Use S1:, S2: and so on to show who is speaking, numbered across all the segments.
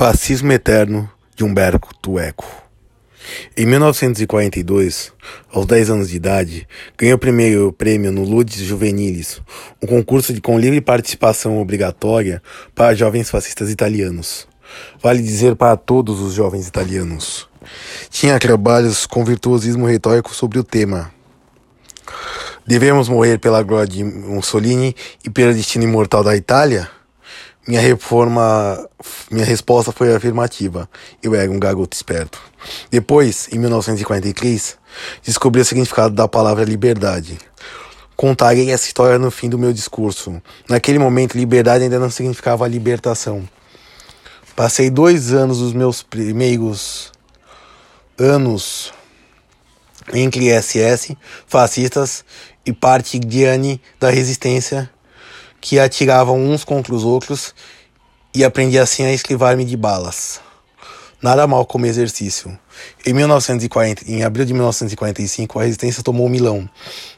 S1: Fascismo Eterno de Humberto Eco. Em 1942, aos 10 anos de idade, ganhou o primeiro prêmio no Ludes Juvenilis, um concurso de, com livre participação obrigatória para jovens fascistas italianos. Vale dizer para todos os jovens italianos. Tinha trabalhos com virtuosismo retórico sobre o tema. Devemos morrer pela glória de Mussolini e pelo destino imortal da Itália? Minha reforma, minha resposta foi afirmativa. Eu era um garoto esperto. Depois, em 1943, descobri o significado da palavra liberdade. Contarei essa história no fim do meu discurso. Naquele momento, liberdade ainda não significava libertação. Passei dois anos dos meus primeiros anos entre SS, fascistas e partigiani da resistência que atiravam uns contra os outros e aprendi assim a esquivar-me de balas. Nada mal como exercício. Em, 1940, em abril de 1945, a resistência tomou Milão.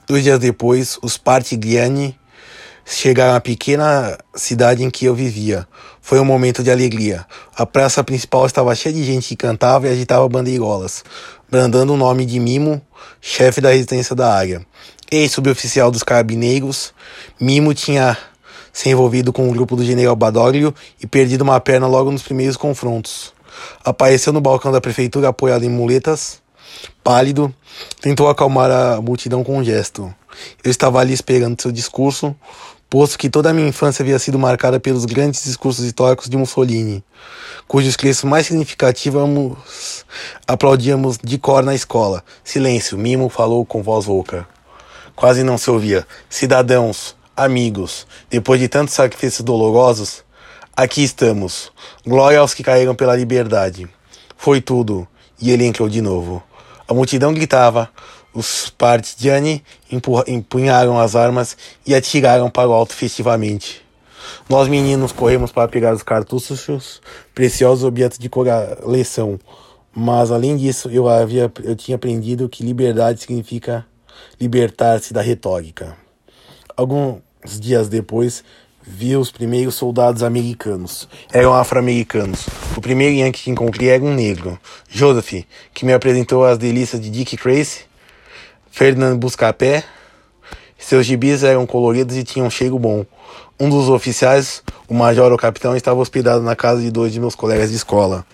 S1: Dois dias depois, os partigiani chegaram à pequena cidade em que eu vivia. Foi um momento de alegria. A praça principal estava cheia de gente que cantava e agitava bandeirolas, brandando o nome de Mimo, chefe da resistência da área. Ex-suboficial dos carabineiros, Mimo tinha se envolvido com o grupo do general Badoglio e perdido uma perna logo nos primeiros confrontos. Apareceu no balcão da prefeitura apoiado em muletas, pálido, tentou acalmar a multidão com um gesto. Eu estava ali esperando seu discurso, posto que toda a minha infância havia sido marcada pelos grandes discursos históricos de Mussolini, cujos trechos mais significativos aplaudíamos de cor na escola. Silêncio, Mimo falou com voz rouca. Quase não se ouvia. Cidadãos, Amigos, depois de tantos sacrifícios dolorosos, aqui estamos. Glória aos que caíram pela liberdade. Foi tudo, e ele entrou de novo. A multidão gritava, os partigiani empunharam as armas e atiraram para o alto festivamente. Nós meninos corremos para pegar os cartuchos, preciosos objetos de coleção. Mas além disso, eu havia eu tinha aprendido que liberdade significa libertar-se da retórica. Alguns dias depois, vi os primeiros soldados americanos. Eram afro-americanos. O primeiro Yankee que encontrei era um negro, Joseph, que me apresentou as delícias de Dick Tracy, Ferdinand Buscapé. Seus gibis eram coloridos e tinham cheiro bom. Um dos oficiais, o major ou capitão, estava hospedado na casa de dois de meus colegas de escola.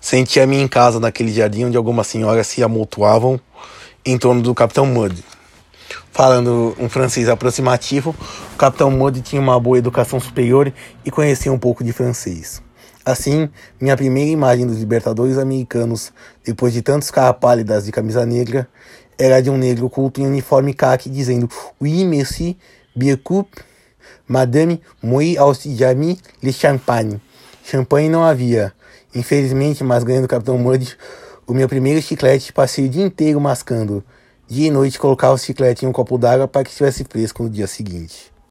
S1: Sentia-me em casa naquele jardim onde algumas senhoras se amontoavam em torno do capitão Mudd. Falando um francês aproximativo, o capitão Modi tinha uma boa educação superior e conhecia um pouco de francês. Assim, minha primeira imagem dos libertadores americanos, depois de tantos caras pálidas de camisa negra, era de um negro culto em uniforme caque dizendo Oui, merci, bien coupe, madame, moi aussi jamais le champagne. Champanhe não havia. Infelizmente, mas ganhando o capitão Mud, o meu primeiro chiclete passei o dia inteiro mascando. Dia e noite colocava o chiclete em um copo d'água para que estivesse fresco no dia seguinte.